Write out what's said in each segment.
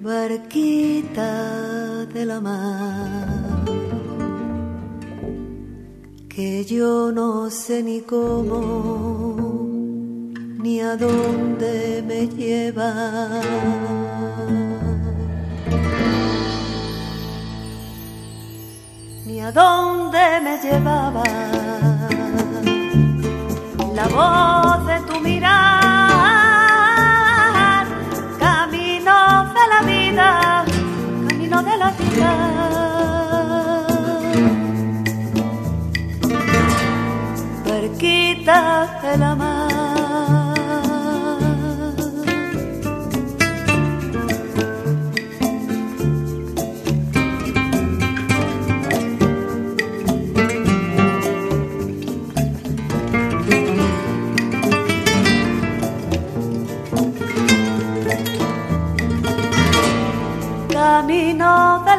barquita de la mar, que yo no sé ni cómo ni a dónde me lleva. Ni a dónde me llevaba la voz de tu mirar, camino de la vida, camino de la vida. Barquita de la.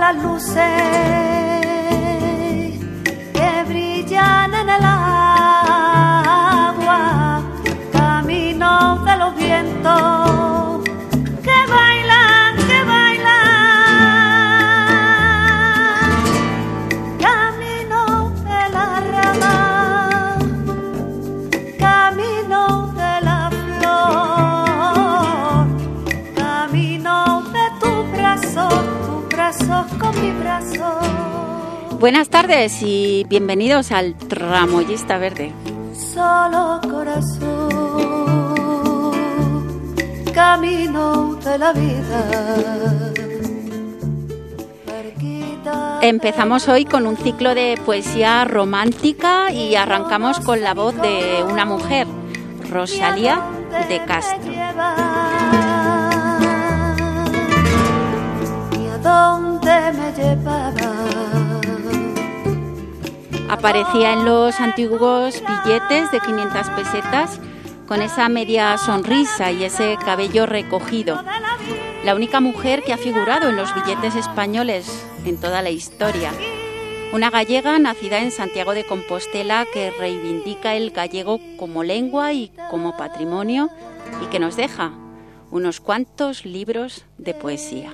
Las luces con mi brazo. Buenas tardes y bienvenidos al Tramoyista Verde. Solo corazón, camino de la vida. Empezamos hoy con un ciclo de poesía romántica y arrancamos con la voz de una mujer, Rosalía de Castro. Aparecía en los antiguos billetes de 500 pesetas con esa media sonrisa y ese cabello recogido. La única mujer que ha figurado en los billetes españoles en toda la historia. Una gallega nacida en Santiago de Compostela que reivindica el gallego como lengua y como patrimonio y que nos deja unos cuantos libros de poesía.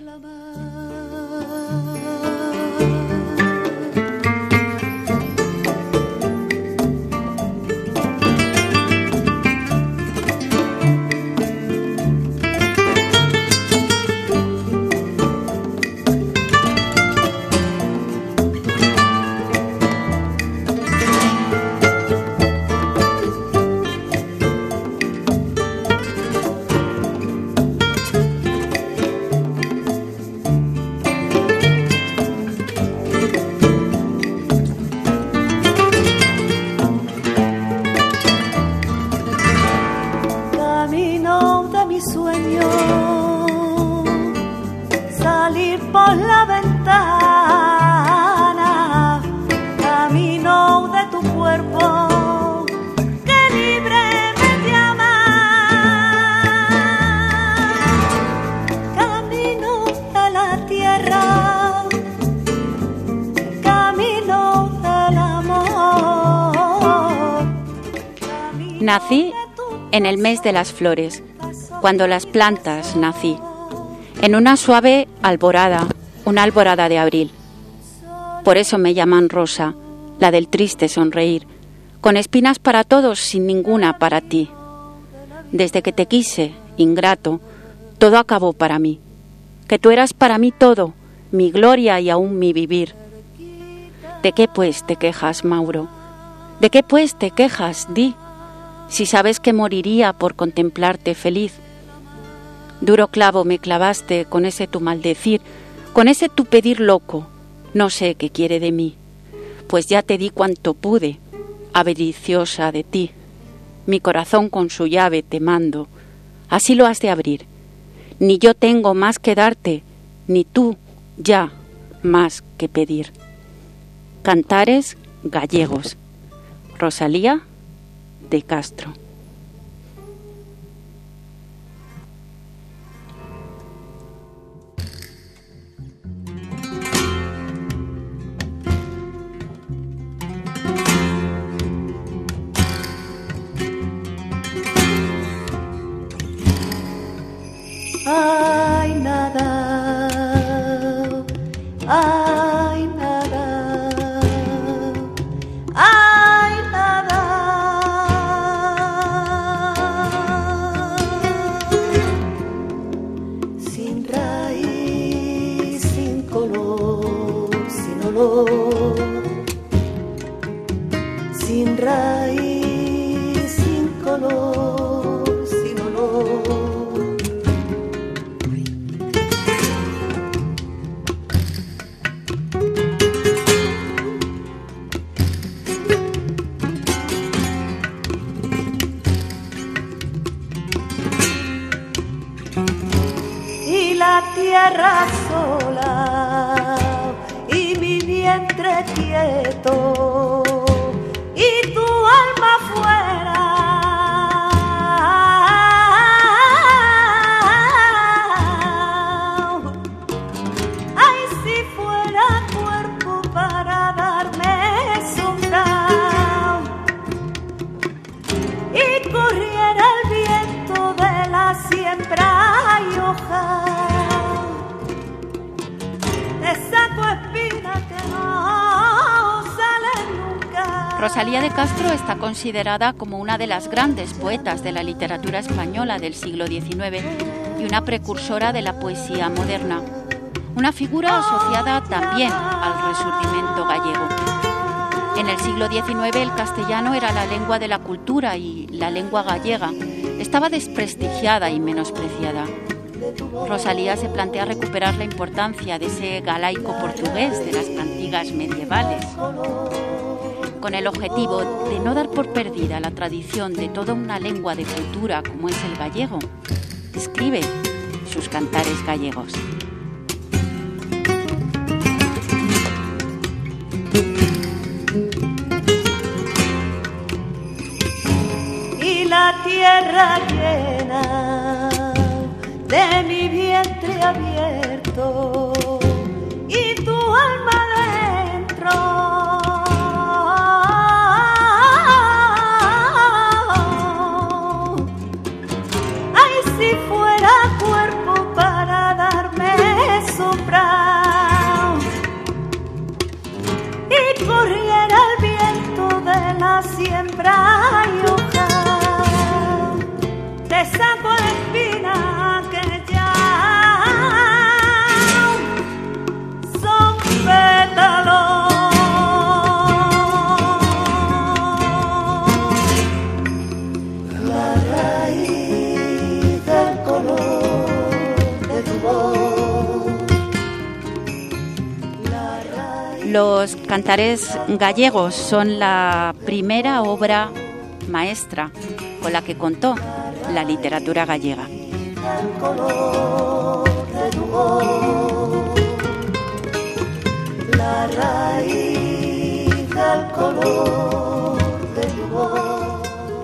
Nací en el mes de las flores, cuando las plantas nací, en una suave alborada, una alborada de abril. Por eso me llaman Rosa, la del triste sonreír, con espinas para todos, sin ninguna para ti. Desde que te quise, ingrato, todo acabó para mí, que tú eras para mí todo, mi gloria y aún mi vivir. ¿De qué pues te quejas, Mauro? ¿De qué pues te quejas, di? Si sabes que moriría por contemplarte feliz. Duro clavo me clavaste con ese tu maldecir, con ese tu pedir loco, no sé qué quiere de mí, pues ya te di cuanto pude, avariciosa de ti. Mi corazón con su llave te mando, así lo has de abrir. Ni yo tengo más que darte, ni tú ya más que pedir. Cantares gallegos. Rosalía de Castro. Ay, nada. Ay. Rosalía considerada como una de las grandes poetas de la literatura española del siglo XIX y una precursora de la poesía moderna, una figura asociada también al resurgimiento gallego. En el siglo XIX el castellano era la lengua de la cultura y la lengua gallega estaba desprestigiada y menospreciada. Rosalía se plantea recuperar la importancia de ese galaico portugués de las cantigas medievales con el objetivo de no dar por perdida la tradición de toda una lengua de cultura como es el gallego, escribe sus cantares gallegos. Y la tierra llena de mi vientre abierto Los cantares gallegos son la primera obra maestra con la que contó la literatura gallega.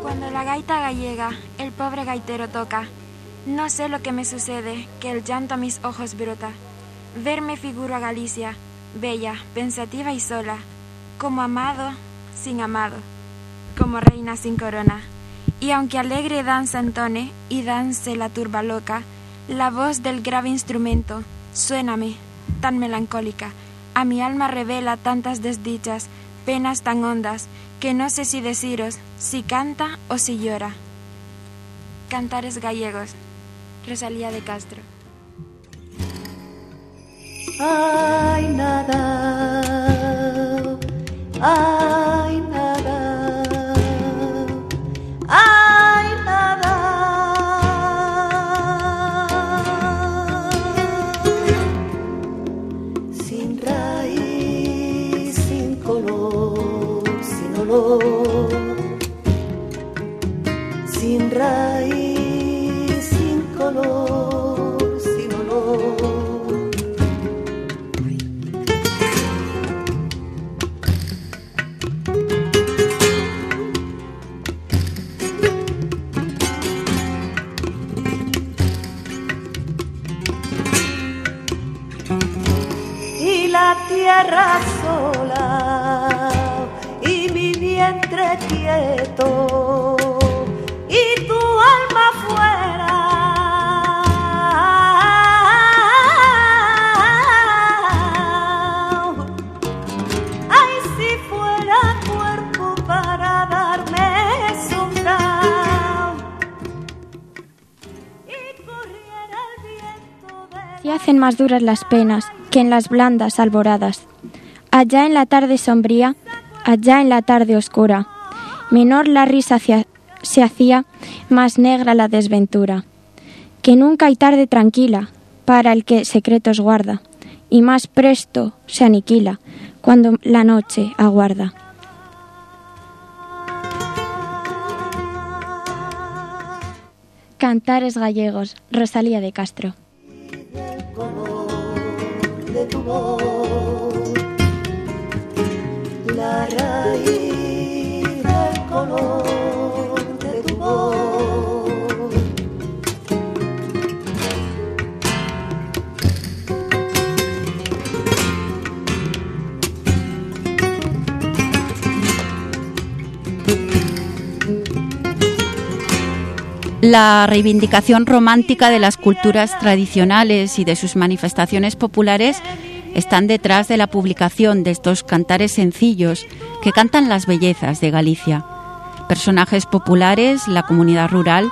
Cuando la gaita gallega, el pobre gaitero toca. No sé lo que me sucede, que el llanto a mis ojos brota. Verme figuro a Galicia, bella, pensativa y sola, como amado sin amado, como reina sin corona. Y aunque alegre danza entone y dance la turba loca, la voz del grave instrumento, suéname, tan melancólica, a mi alma revela tantas desdichas, penas tan hondas, que no sé si deciros si canta o si llora. Cantares gallegos, Rosalía de Castro. Ay, más duras las penas que en las blandas alboradas. Allá en la tarde sombría, allá en la tarde oscura, menor la risa se hacía, más negra la desventura. Que nunca hay tarde tranquila para el que secretos guarda, y más presto se aniquila cuando la noche aguarda. Cantares gallegos, Rosalía de Castro. La raíz La reivindicación romántica de las culturas tradicionales y de sus manifestaciones populares están detrás de la publicación de estos cantares sencillos que cantan las bellezas de Galicia. Personajes populares, la comunidad rural.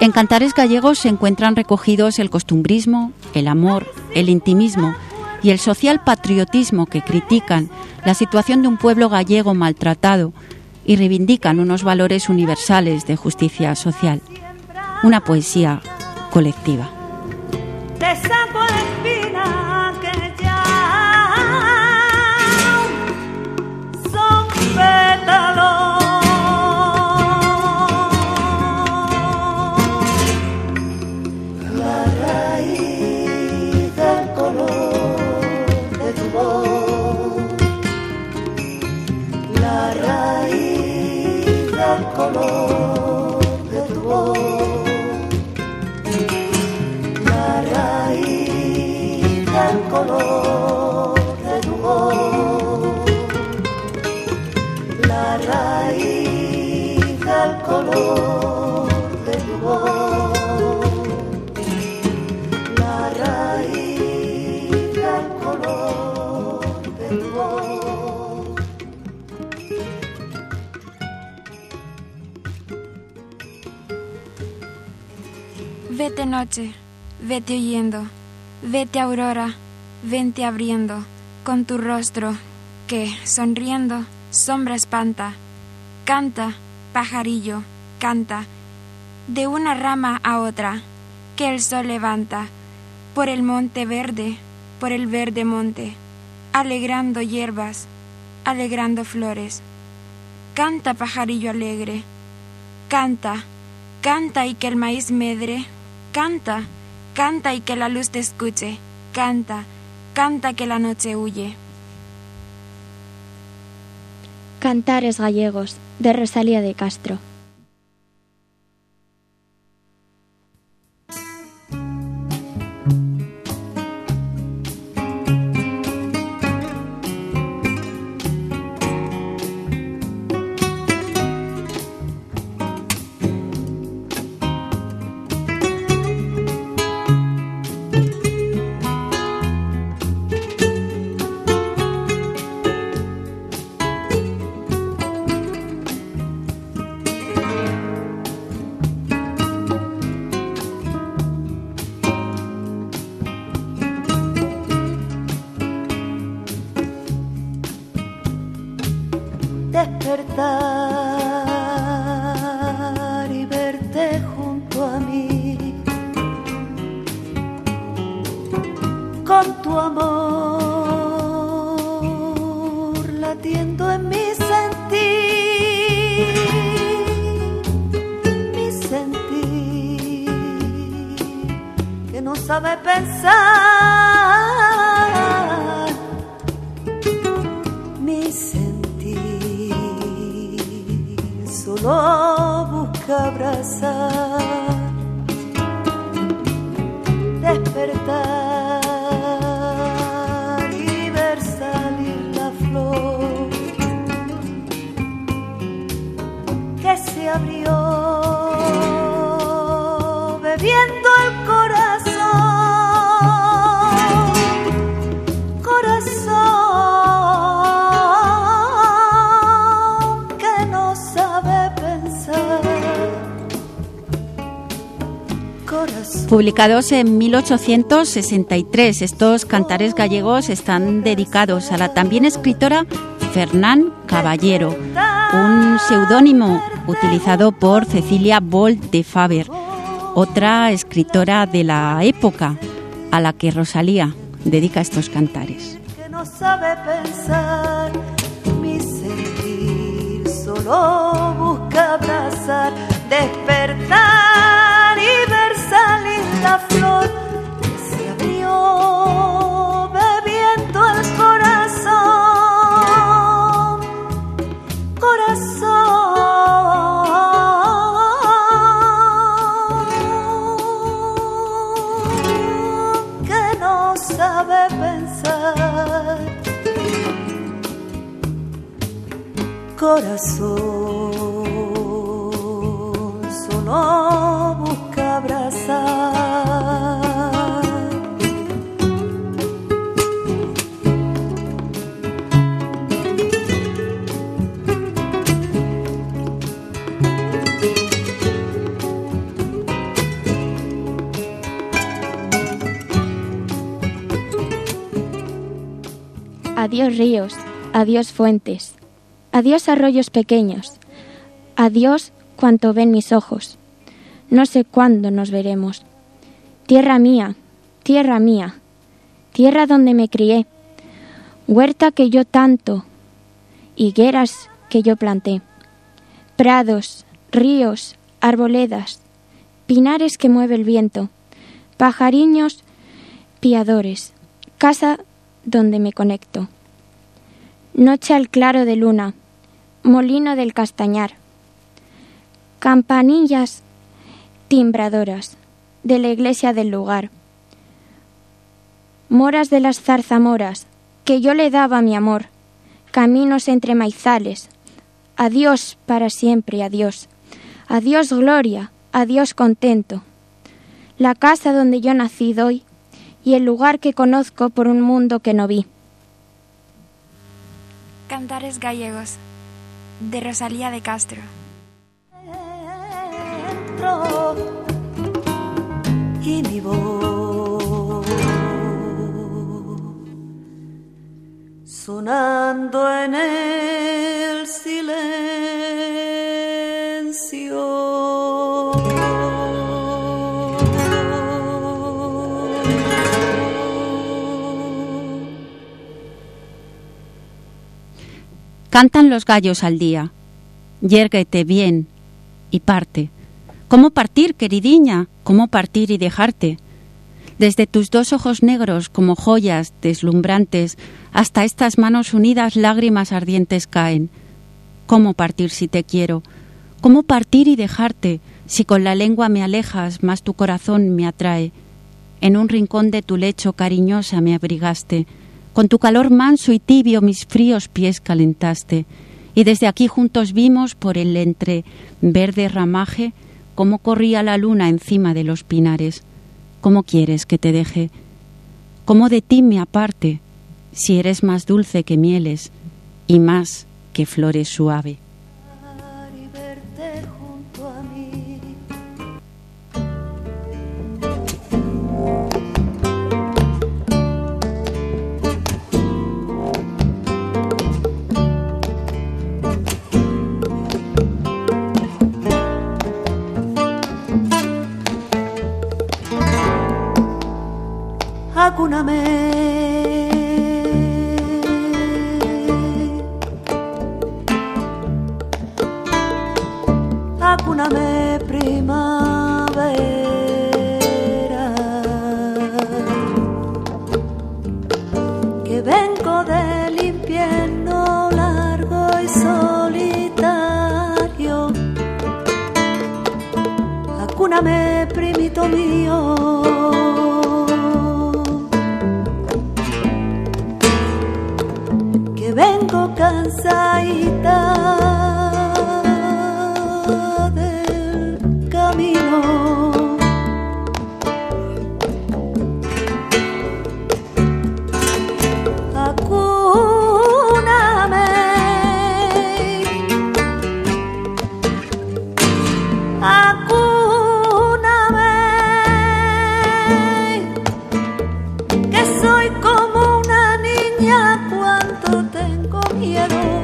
En cantares gallegos se encuentran recogidos el costumbrismo, el amor, el intimismo y el social patriotismo que critican la situación de un pueblo gallego maltratado y reivindican unos valores universales de justicia social una poesía colectiva. Vete noche, vete oyendo, vete aurora, vente abriendo, con tu rostro, que, sonriendo, sombra espanta. Canta, pajarillo, canta, de una rama a otra, que el sol levanta, por el monte verde, por el verde monte, alegrando hierbas, alegrando flores. Canta, pajarillo alegre, canta, canta y que el maíz medre, Canta, canta y que la luz te escuche. Canta, canta que la noche huye. Cantares gallegos, de Rosalía de Castro. no busca abrazar, despertar. Publicados en 1863. Estos cantares gallegos están dedicados a la también escritora Fernán Caballero, un seudónimo utilizado por Cecilia Bolt de Faber, otra escritora de la época a la que Rosalía dedica estos cantares. Que no sabe pensar, mi sentir solo busca abrazar, despertar la flor se abrió bebiendo el corazón, corazón que no sabe pensar. Corazón solo busca abrazar. Adiós ríos, adiós fuentes, adiós arroyos pequeños, adiós cuanto ven mis ojos. No sé cuándo nos veremos. Tierra mía, tierra mía, tierra donde me crié, huerta que yo tanto, higueras que yo planté, prados, ríos, arboledas, pinares que mueve el viento, pajariños piadores, casa donde me conecto. Noche al claro de luna, molino del castañar, campanillas timbradoras de la iglesia del lugar, moras de las zarzamoras que yo le daba mi amor, caminos entre maizales, adiós para siempre, adiós, adiós gloria, adiós contento, la casa donde yo nací doy y el lugar que conozco por un mundo que no vi. Cantares gallegos de Rosalía de Castro. Y mi voz sonando en el silencio. Cantan los gallos al día. Yérguete bien y parte. ¿Cómo partir, queridiña? ¿Cómo partir y dejarte? Desde tus dos ojos negros como joyas deslumbrantes hasta estas manos unidas lágrimas ardientes caen. ¿Cómo partir si te quiero? ¿Cómo partir y dejarte si con la lengua me alejas, mas tu corazón me atrae? En un rincón de tu lecho cariñosa me abrigaste, con tu calor manso y tibio mis fríos pies calentaste, y desde aquí juntos vimos por el entre verde ramaje cómo corría la luna encima de los pinares. ¿Cómo quieres que te deje? ¿Cómo de ti me aparte, si eres más dulce que mieles y más que flores suave? Acúname. Acúname primavera. Cansadita del camino. Acúname, acúname. soy como una niña cuando tengo miedo.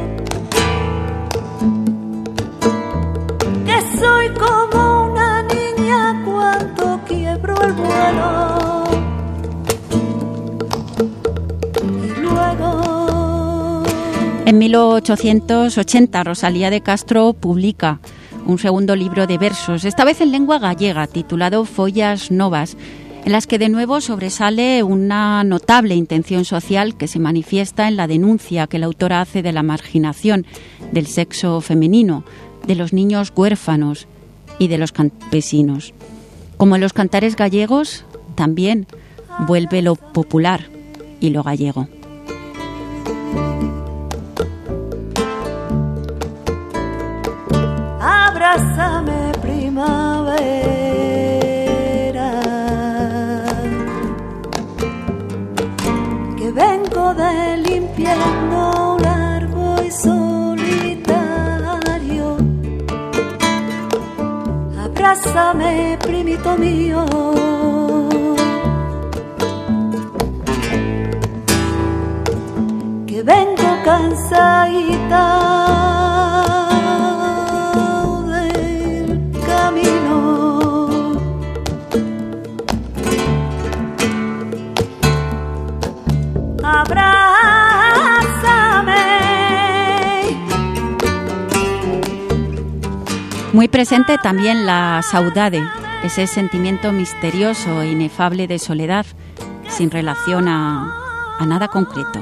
En 1880 Rosalía de Castro publica un segundo libro de versos, esta vez en lengua gallega, titulado Follas Novas, en las que de nuevo sobresale una notable intención social que se manifiesta en la denuncia que la autora hace de la marginación del sexo femenino, de los niños huérfanos y de los campesinos. Como en los cantares gallegos, también vuelve lo popular y lo gallego. Abrázame primavera. vengo del infierno largo y solitario. Abrázame, primito mío. Que vengo cansadita. Muy presente también la saudade, ese sentimiento misterioso e inefable de soledad, sin relación a, nada concreto.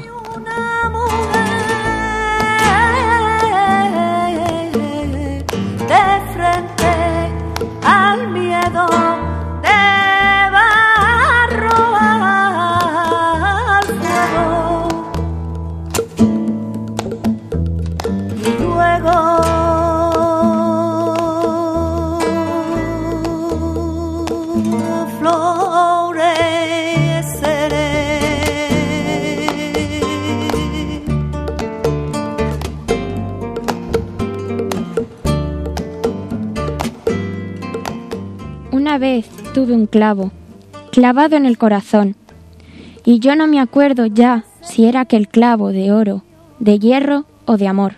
Vez tuve un clavo, clavado en el corazón, y yo no me acuerdo ya si era aquel clavo de oro, de hierro o de amor.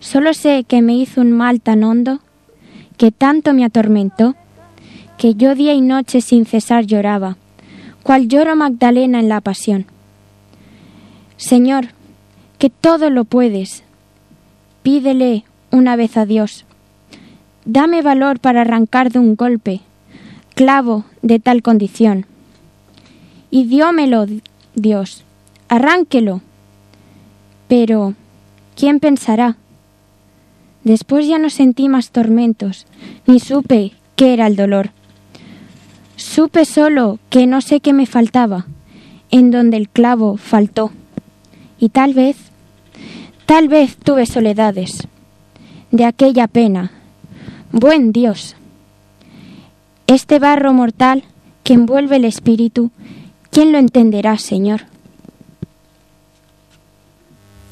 Solo sé que me hizo un mal tan hondo, que tanto me atormentó, que yo día y noche sin cesar lloraba, cual lloro Magdalena en la pasión. Señor, que todo lo puedes, pídele una vez a Dios. Dame valor para arrancar de un golpe clavo de tal condición. Y diómelo Dios, arránquelo. Pero, ¿quién pensará? Después ya no sentí más tormentos, ni supe qué era el dolor. Supe solo que no sé qué me faltaba, en donde el clavo faltó. Y tal vez, tal vez tuve soledades de aquella pena. Buen Dios, este barro mortal que envuelve el espíritu, ¿quién lo entenderá, Señor?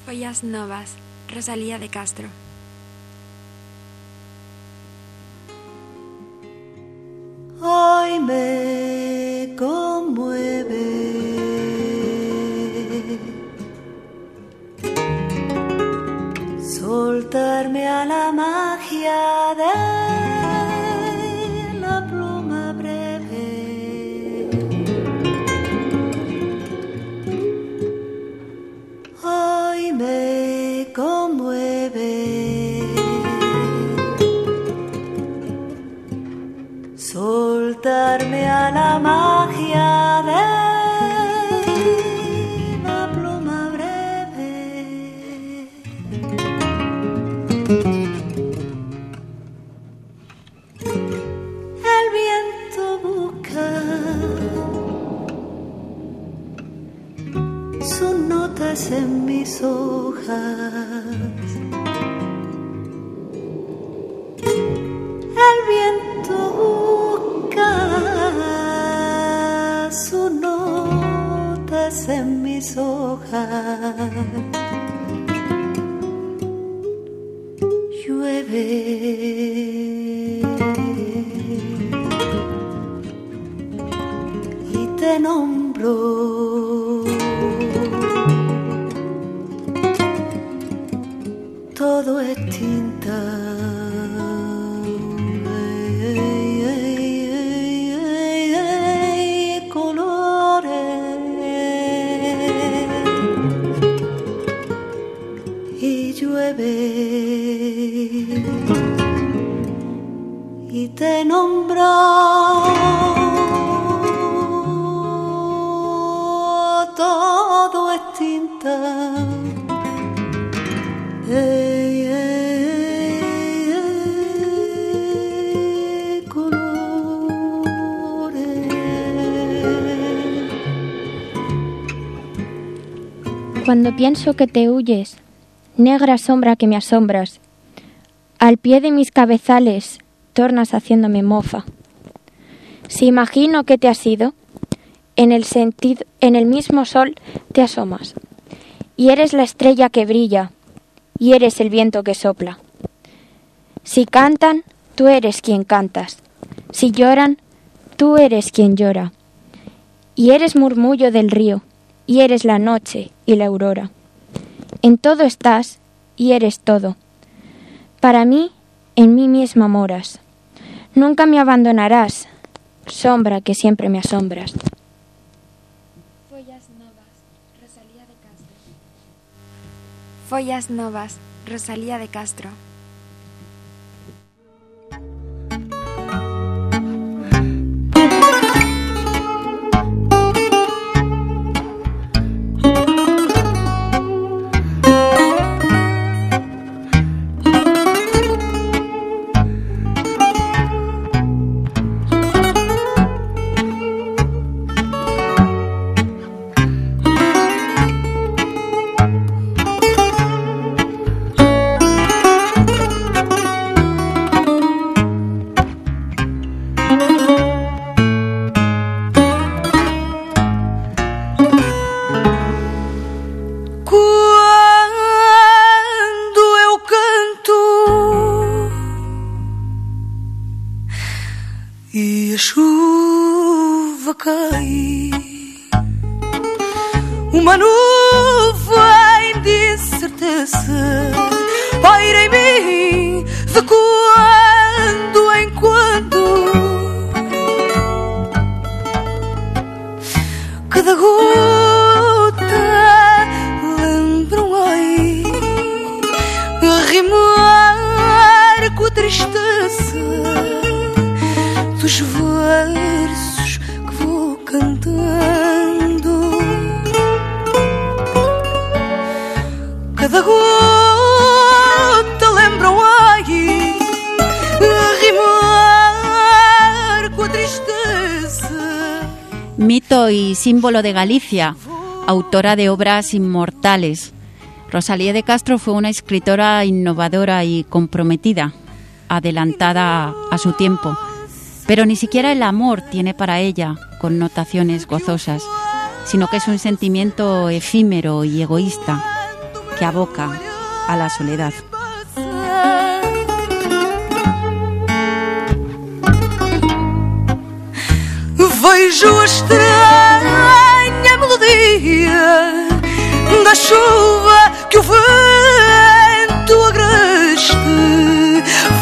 Follas Novas, Rosalía de Castro. Hoy me conmueve Cuando pienso que te huyes, negra sombra que me asombras, al pie de mis cabezales tornas haciéndome mofa. Si imagino que te has ido, en el sentido, en el mismo sol te asomas, y eres la estrella que brilla, y eres el viento que sopla. Si cantan, tú eres quien cantas. Si lloran, tú eres quien llora. Y eres murmullo del río, y eres la noche y la aurora. En todo estás, y eres todo. Para mí, en mí misma moras. Nunca me abandonarás, sombra que siempre me asombras. Follas Novas, Rosalía de Castro. Quando uma nuvem de incerteza paira em mim de quando em quando. Cada gota Lembra a rimar com tristeza. Mito y símbolo de Galicia, autora de obras inmortales. Rosalía de Castro fue una escritora innovadora y comprometida, adelantada a su tiempo. Pero ni siquiera el amor tiene para ella connotaciones gozosas, sino que es un sentimiento efímero y egoísta que aboca a la soledad. Vejo a estranha melodia da chuva que o vento agreste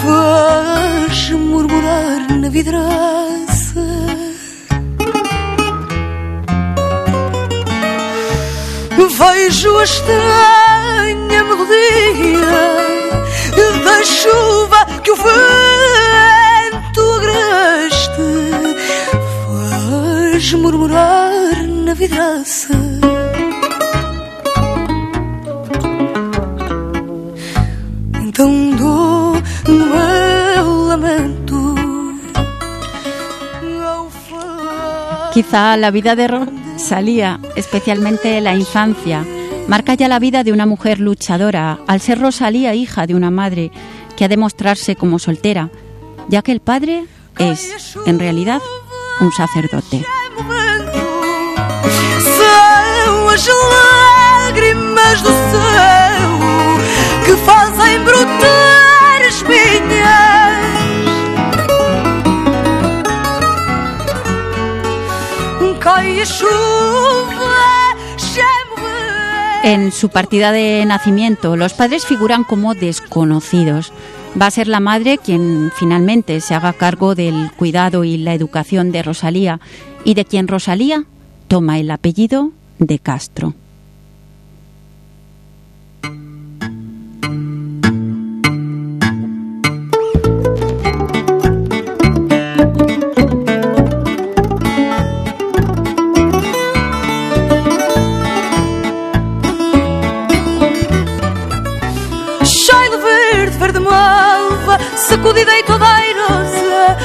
faz murmurar na vidraça. Vejo a estranha da chuva que o vento murmurar na vidraça. Quizá la vida de Rosalía, especialmente la infancia, marca ya la vida de una mujer luchadora, al ser Rosalía hija de una madre que ha de mostrarse como soltera, ya que el padre es, en realidad, un sacerdote. En su partida de nacimiento, los padres figuran como desconocidos. Va a ser la madre quien finalmente se haga cargo del cuidado y la educación de Rosalía y de quien Rosalía toma el apellido de Castro. Sacudida e toda airosa,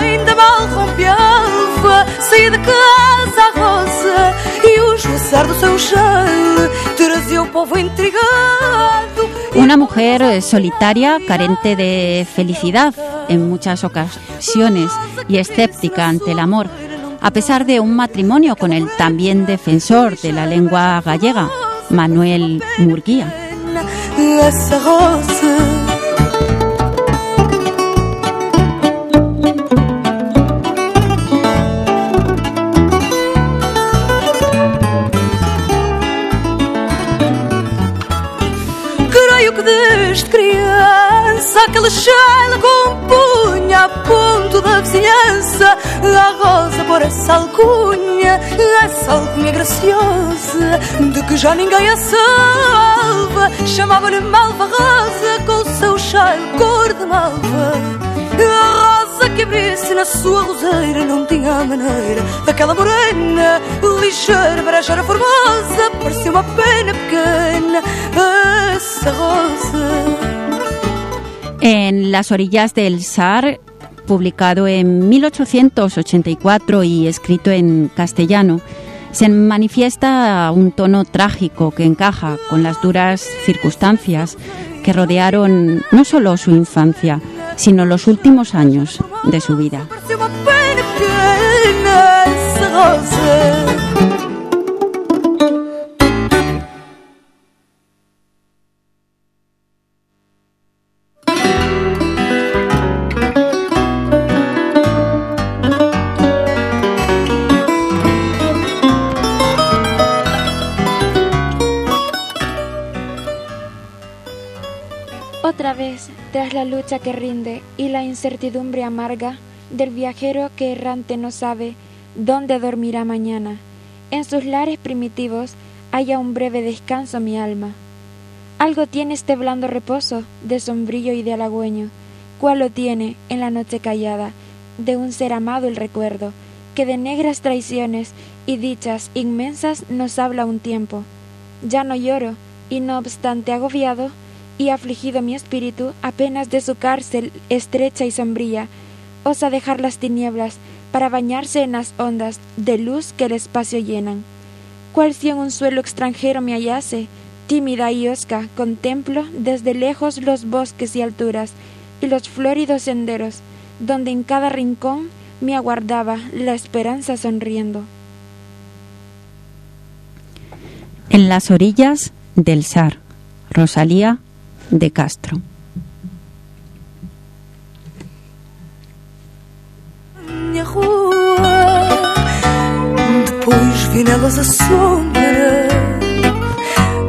ainda mal rompe a alva, saí de casa a rosa, e o esvoaçar do seu chale trazia o povo intrigado. Una mujer solitaria, carente de felicidad en muchas ocasiones y escéptica ante el amor, a pesar de un matrimonio con el también defensor de la lengua gallega, Manuel Murguía. Desde criança aquele cheiro compunha a ponto da vizinhança a rosa por essa alcunha, essa alcunha graciosa de que já ninguém a salva. Chamava-lhe Malva Rosa com o seu cheiro cor de malva. A rosa que abrisse na sua roseira não tinha maneira daquela morena, En las orillas del Sar, publicado en 1884 y escrito en castellano, se manifiesta un tono trágico que encaja con las duras circunstancias que rodearon no solo su infancia, sino los últimos años de su vida. Que rinde y la incertidumbre amarga del viajero que errante no sabe dónde dormirá mañana, en sus lares primitivos haya un breve descanso mi alma. Algo tiene este blando reposo de sombrillo y de halagüeño, cual lo tiene en la noche callada de un ser amado el recuerdo, que de negras traiciones y dichas inmensas nos habla un tiempo. Ya no lloro, y no obstante agobiado, y afligido mi espíritu apenas de su cárcel estrecha y sombría, osa dejar las tinieblas para bañarse en las ondas de luz que el espacio llenan. Cual si en un suelo extranjero me hallase, tímida y osca, contemplo desde lejos los bosques y alturas y los floridos senderos, donde en cada rincón me aguardaba la esperanza sonriendo. En las orillas del Sar, Rosalía de Castro. minha rua. Depois vi nelas a sombra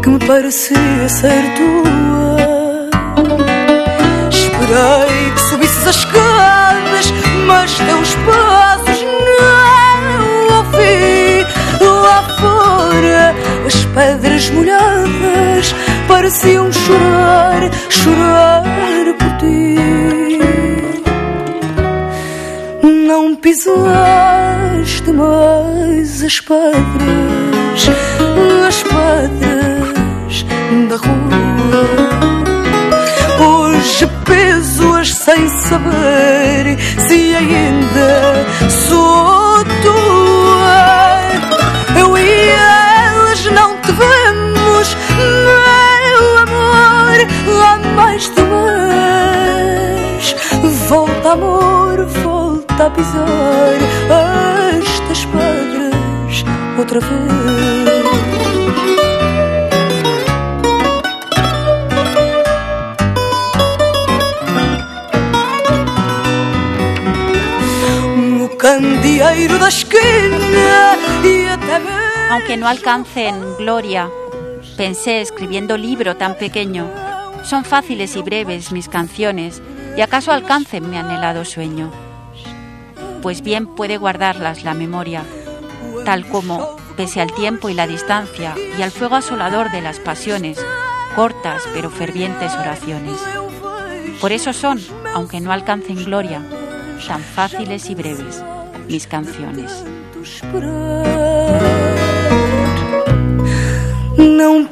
que me parecia ser tua. Esperei que subisses as escadas, mas teus passos não ouvi. Lá fora, as pedras molhadas pareciam chorar, chorar por ti. Não pisaste mais as pedras, as pedras da rua. Hoje peso-as sem saber se ainda sou tua. Mais de mês. Volta, amor, volta a pisar estas pedras outra vez. Candeeiro da esquina e até Aunque no alcancen gloria, pensé escribiendo libro tan pequeño, son fáciles y breves mis canciones, y acaso alcancen mi anhelado sueño. Pues bien puede guardarlas la memoria, tal como, pese al tiempo y la distancia, y al fuego asolador de las pasiones, cortas pero fervientes oraciones. Por eso son, aunque no alcancen gloria, tan fáciles y breves mis canciones. Não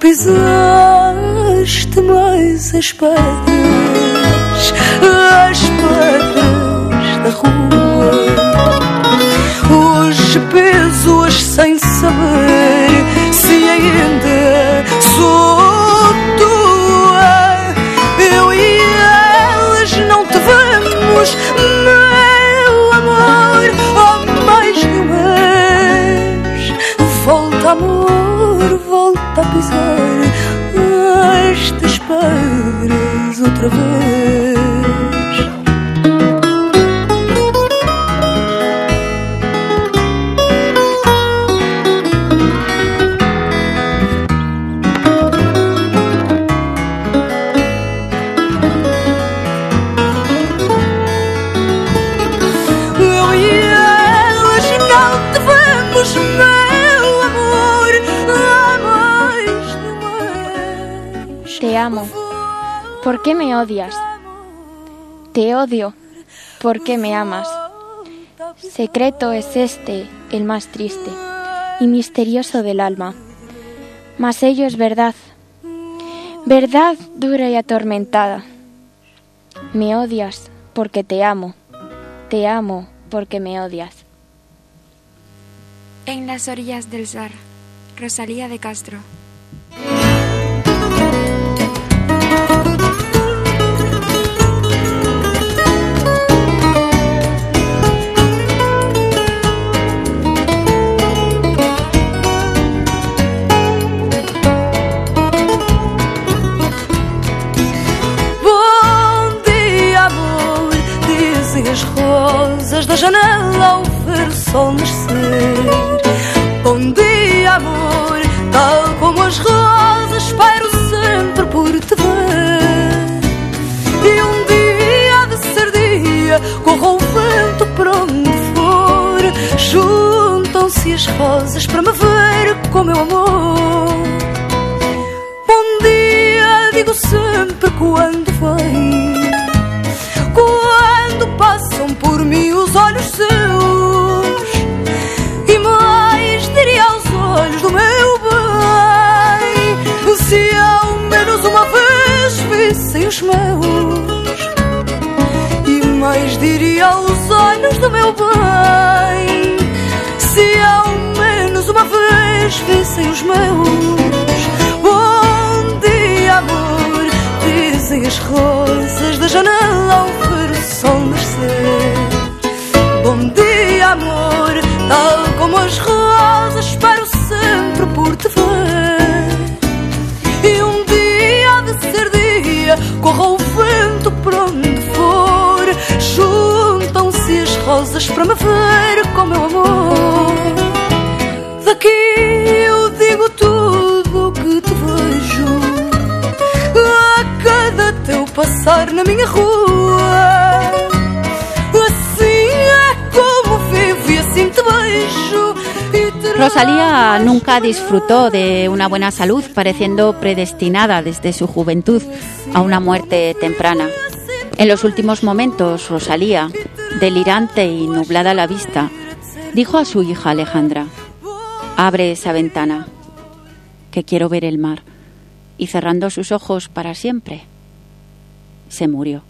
pisaste mais as pedras, as pedras da rua. Hoje peso-as sem saber se ainda Of vez. Qué me odias? Te odio. ¿Por qué me amas? Secreto es este, el más triste y misterioso del alma. Mas ello es verdad, verdad dura y atormentada. Me odias porque te amo, te amo porque me odias. En las orillas del Sar, Rosalía de Castro. Sol nascer. Bom dia, amor, tal como as rosas, espero sempre por te ver. E um dia de ser dia, corra o vento para onde for. Juntam-se as rosas para me ver com meu amor. Do meu bem. Se ao menos uma vez vissem os meus. Bom dia, amor, dizem as rosas da janela ao ver o sol nascer. Bom dia, amor, tal como as rosas, espero as rosas para me ver com meu amor. Daqui eu digo tudo o que te vejo. A cada teu passar na minha rua. Assim é como vivo e assim te beijo. E Rosalía nunca disfrutó de una buena salud, pareciendo predestinada desde su juventud a una muerte temprana. En los últimos momentos, Rosalía, delirante y nublada la vista, dijo a su hija Alejandra, abre esa ventana, que quiero ver el mar, y cerrando sus ojos para siempre, se murió.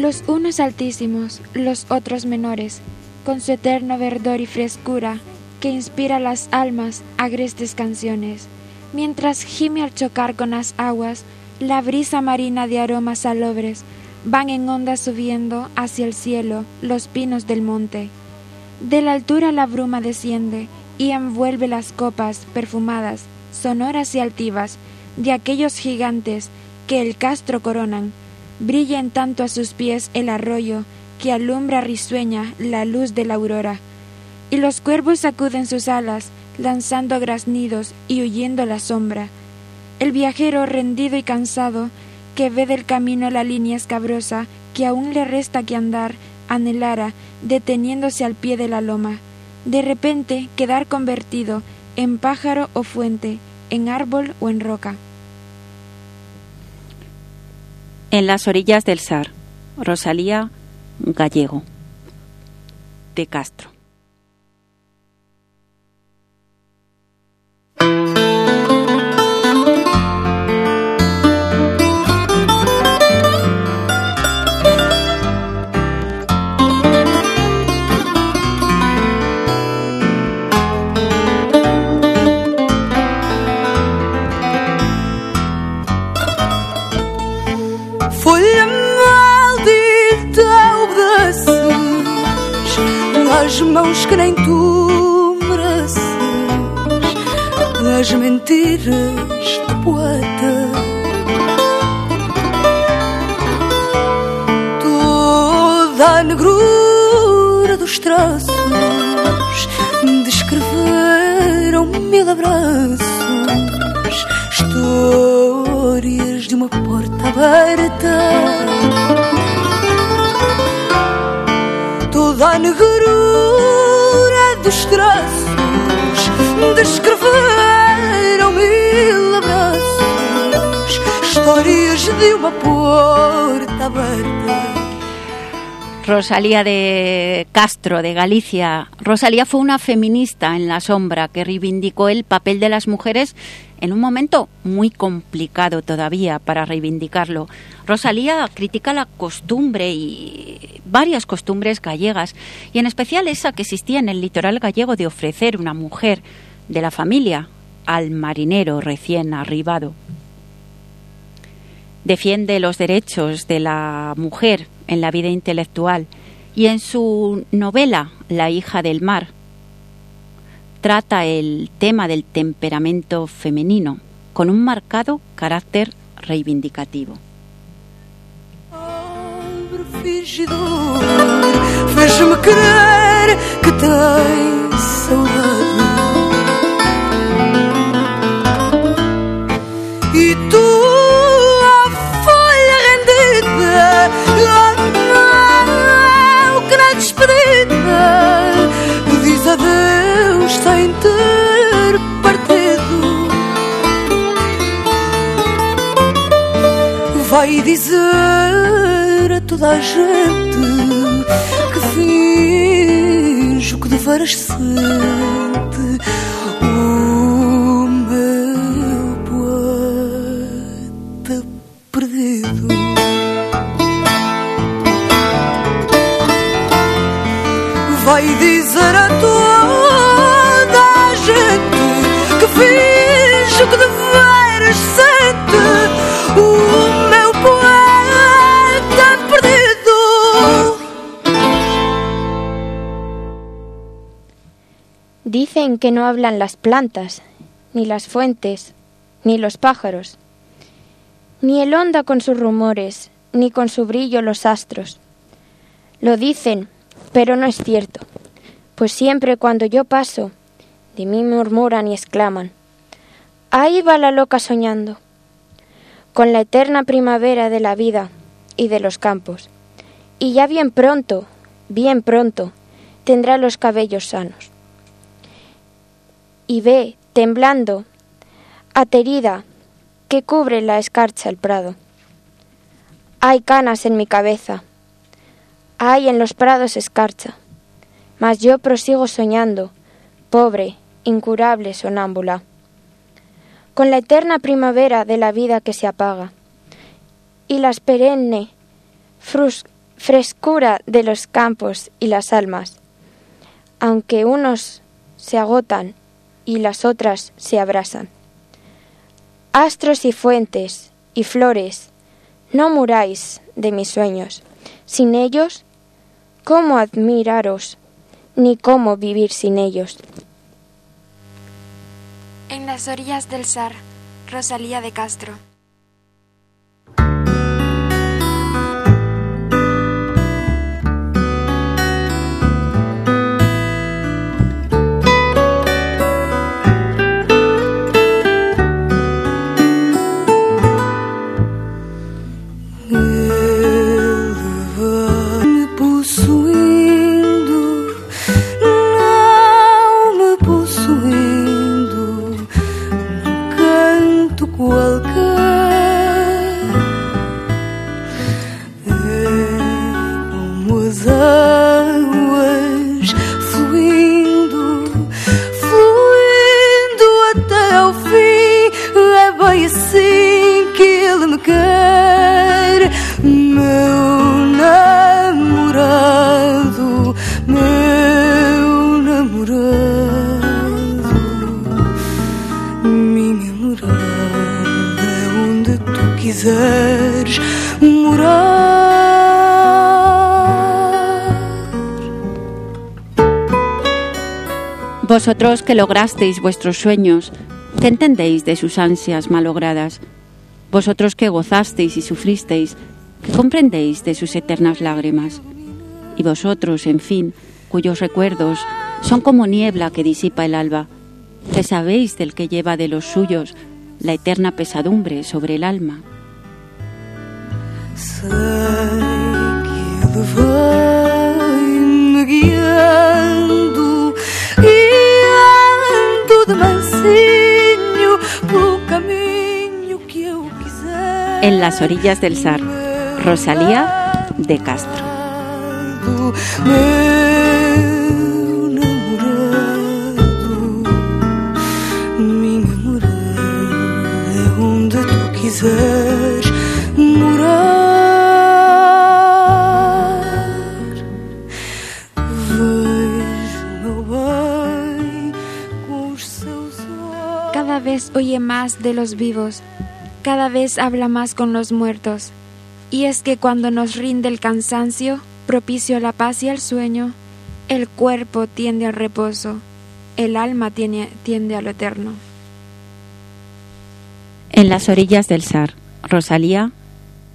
Los unos altísimos, los otros menores, con su eterno verdor y frescura, que inspira las almas agrestes canciones, mientras gime al chocar con las aguas la brisa marina de aromas salobres, van en ondas subiendo hacia el cielo los pinos del monte. De la altura la bruma desciende y envuelve las copas perfumadas, sonoras y altivas, de aquellos gigantes que el castro coronan. Brilla en tanto a sus pies el arroyo que alumbra risueña la luz de la aurora. Y los cuervos sacuden sus alas, lanzando graznidos y huyendo la sombra. El viajero rendido y cansado, que ve del camino la línea escabrosa que aún le resta que andar, anhelara, deteniéndose al pie de la loma. De repente quedar convertido en pájaro o fuente, en árbol o en roca. En las orillas del Sar, Rosalía Gallego, de Castro. Que nem tu mereces As mentiras de poeta. Toda a negrura dos traços Descreveram mil abraços Histórias de uma porta aberta. Toda a negrura dos traços Descreveram mil abraços Histórias de uma porta aberta Rosalía de Castro, de Galicia. Rosalía fue una feminista en la sombra que reivindicó el papel de las mujeres en un momento muy complicado todavía para reivindicarlo. Rosalía critica la costumbre y varias costumbres gallegas, y en especial esa que existía en el litoral gallego de ofrecer una mujer de la familia al marinero recién arribado. Defiende los derechos de la mujer en la vida intelectual y en su novela La hija del mar trata el tema del temperamento femenino con un marcado carácter reivindicativo. Dizer a toda a gente que finjo que de veras sente Dicen que no hablan las plantas, ni las fuentes, ni los pájaros, ni el onda con sus rumores, ni con su brillo los astros. Lo dicen, pero no es cierto, pues siempre cuando yo paso, de mí murmuran y exclaman, ahí va la loca soñando, con la eterna primavera de la vida y de los campos, y ya bien pronto, bien pronto, tendrá los cabellos sanos y ve, temblando, aterida, que cubre la escarcha el prado. Hay canas en mi cabeza, hay en los prados escarcha, mas yo prosigo soñando, pobre, incurable sonámbula, con la eterna primavera de la vida que se apaga, y las perenne frescura de los campos y las almas. Aunque unos se agotan y las otras se abrasan. Astros y fuentes y flores, no muráis de mis sueños. Sin ellos, ¿cómo admiraros? Ni cómo vivir sin ellos. En las orillas del Sar, Rosalía de Castro. Vosotros que lograsteis vuestros sueños, ¿qué entendéis de sus ansias malogradas? Vosotros que gozasteis y sufristeis, ¿qué comprendéis de sus eternas lágrimas? Y vosotros, en fin, cuyos recuerdos son como niebla que disipa el alba, ¿qué sabéis del que lleva de los suyos la eterna pesadumbre sobre el alma? En las orillas del Sar, Rosalía de Castro. Cada vez oye más de los vivos cada vez habla más con los muertos. Y es que cuando nos rinde el cansancio, propicio a la paz y al sueño, el cuerpo tiende al reposo, el alma tiende, tiende a lo eterno. En las orillas del Sar, Rosalía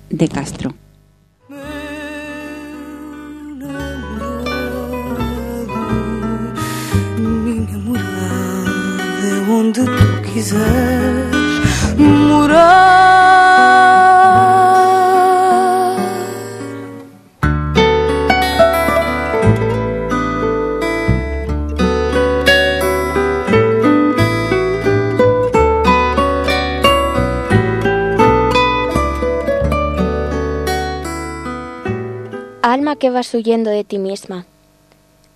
de Castro. Alma que vas huyendo de ti misma,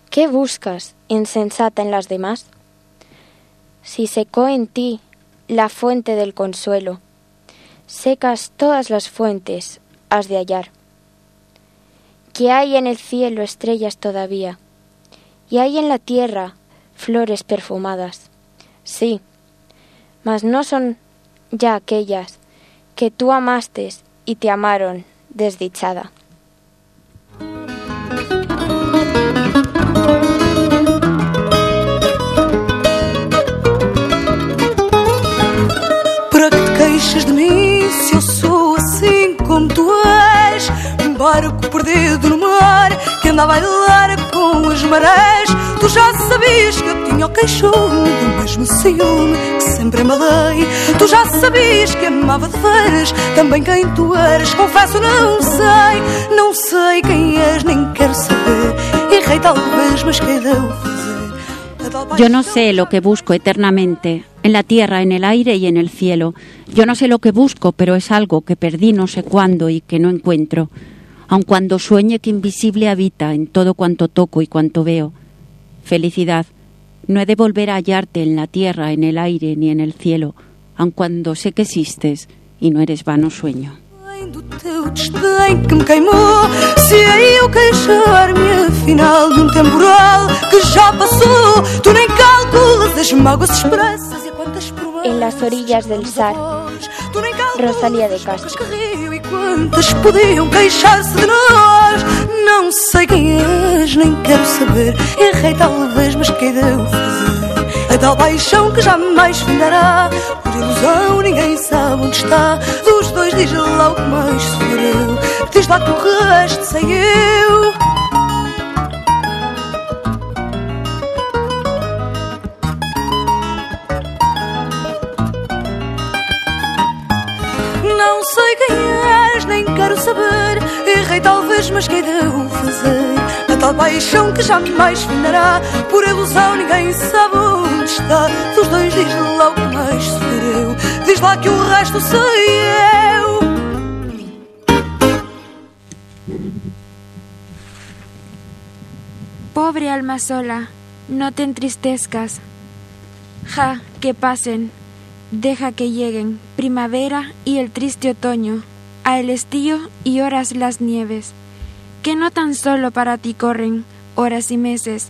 ¿qué buscas insensata en las demás? Si secó en ti la fuente del consuelo. Secas todas las fuentes has de hallar. Que hay en el cielo estrellas todavía, y hay en la tierra flores perfumadas. Sí, mas no son ya aquellas que tú amaste y te amaron desdichada. Eu sou assim como tu és? Um barco perdido no mar que anda a bailar com as marés. Tu já sabias que eu tinha o queixume do mesmo ciúme que sempre amalei. Tu já sabias que amava de veras também quem tu eras. Confesso, não sei, não sei quem és, nem quero saber. Errei talvez, mas que deu fazer. Yo no sé lo que busco eternamente, en la tierra, en el aire y en el cielo. Yo no sé lo que busco, pero es algo que perdí no sé cuándo y que no encuentro, aun cuando sueñe que invisible habita en todo cuanto toco y cuanto veo. Felicidad, no he de volver a hallarte en la tierra, en el aire ni en el cielo, aun cuando sé que existes y no eres vano sueño. Se final de um temporal que já passou. Tu nem calculas as mágoas expressas e quantas promessas. En las orillas del Sar, Tu nem calculas Rosalía de Castro. que e quantas podiam queixar-se de nós. Não sei quem és, nem quero saber. Errei talvez, mas que hei de eu fazer? Tal paixão que jamais findará. Por ilusão, ninguém sabe onde está. Dos dois, diz lá o que mais sofreu. Diz lá que o resto sei eu. Não sei quem és, nem quero saber. Errei talvez, mas que hei de eu fazer? A tal paixão que jamais findará. Por ilusão, ninguém sabe está. Dos dois, diz que mais resto sei eu. Pobre alma sola, no te entristezcas. Ja, que pasen, deja que lleguen primavera y el triste otoño, a el estío y horas las nieves, que no tan solo para ti corren horas y meses,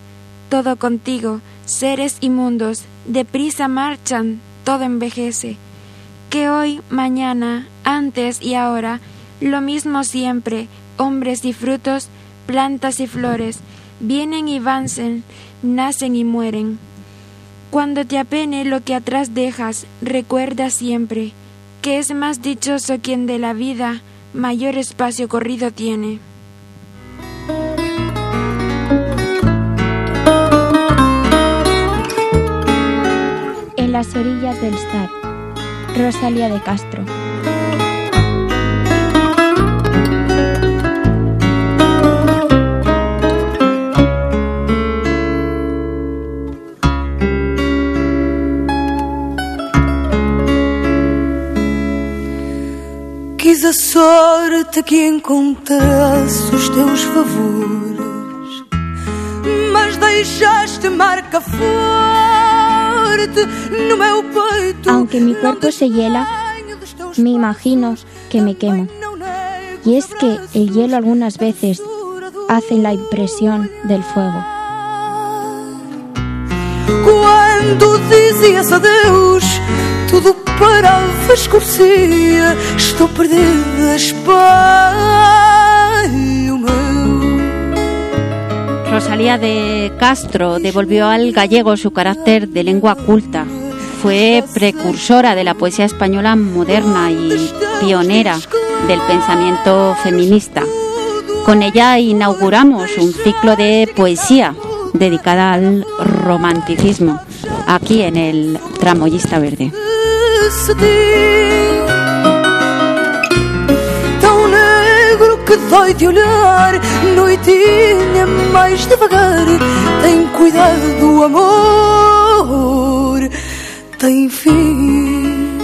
todo contigo, seres y mundos, deprisa marchan, todo envejece, que hoy, mañana, antes y ahora, lo mismo siempre, hombres y frutos, plantas y flores, vienen y vancen, nacen y mueren. Cuando te apene lo que atrás dejas, recuerda siempre que es más dichoso quien de la vida mayor espacio corrido tiene. Las orillas del Sar, Rosalía de Castro. Quis a sorte que encontrasse os teus favores, mas deixaste marca peito. Aunque mi cuerpo se hiela, Me imagino que me quemo. Y es que el hielo algunas veces hace la impresión del fuego. Quando dizias adeus, tudo parava, escurecia. Estou perdida, espelho Rosalía de Castro devolvió al gallego su carácter de lengua culta. Fue precursora de la poesía española moderna y pionera del pensamiento feminista. Con ella inauguramos un ciclo de poesía dedicada al romanticismo, aquí en el Tramoyista Verde.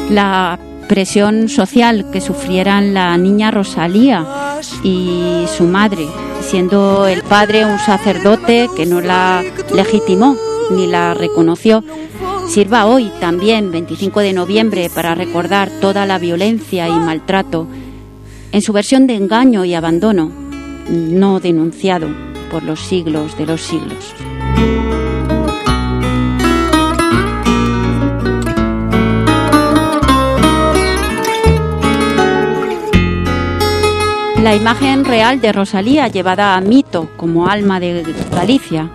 La presión social que sufrieran la niña Rosalía y su madre, siendo el padre un sacerdote que no la legitimó ni la reconoció, sirva hoy también, 25 de noviembre, para recordar toda la violencia y maltrato en su versión de engaño y abandono, no denunciado por los siglos de los siglos. La imagen real de Rosalía llevada a mito como alma de Galicia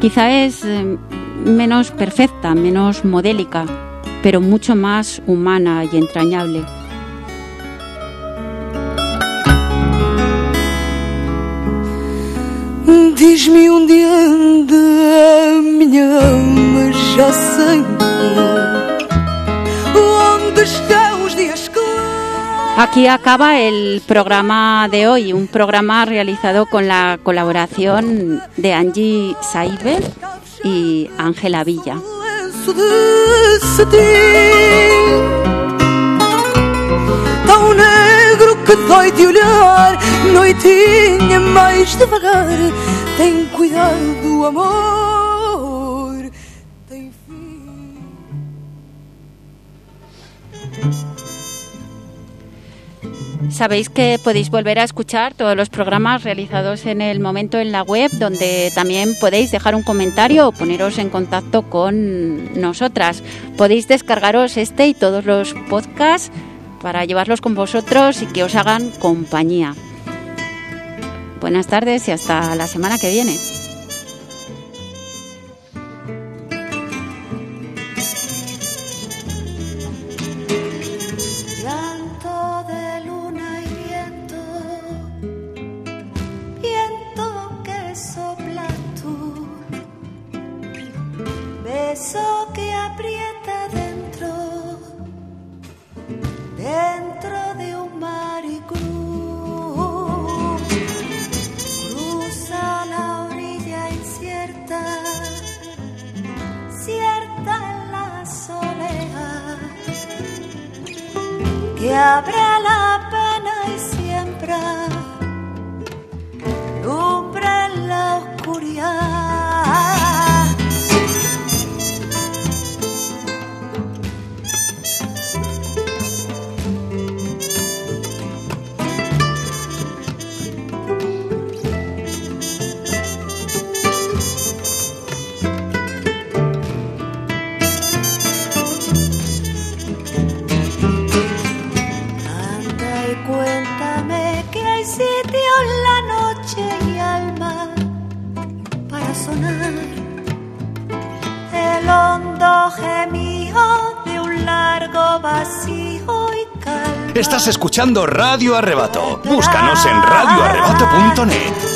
quizá es eh, menos perfecta, menos modélica, pero mucho más humana y entrañable. Diz-me onde anda a minha alma já sangrou. Onde estão os dias claros? Aquí acaba el programa de hoy, un programa realizado con la colaboración de Angie Saiber y Ángela Villa. lenço de cetim Tão negro que dói de olhar Noitinha mais devagar Tem cuidado do amor fim Sabéis que podéis volver a escuchar todos los programas realizados en el momento en la web, donde también podéis dejar un comentario o poneros en contacto con nosotras. Podéis descargaros este y todos los podcasts para llevarlos con vosotros y que os hagan compañía. Buenas tardes y hasta la semana que viene. Escuchando Radio Arrebato. Búscanos en radioarrebato.net.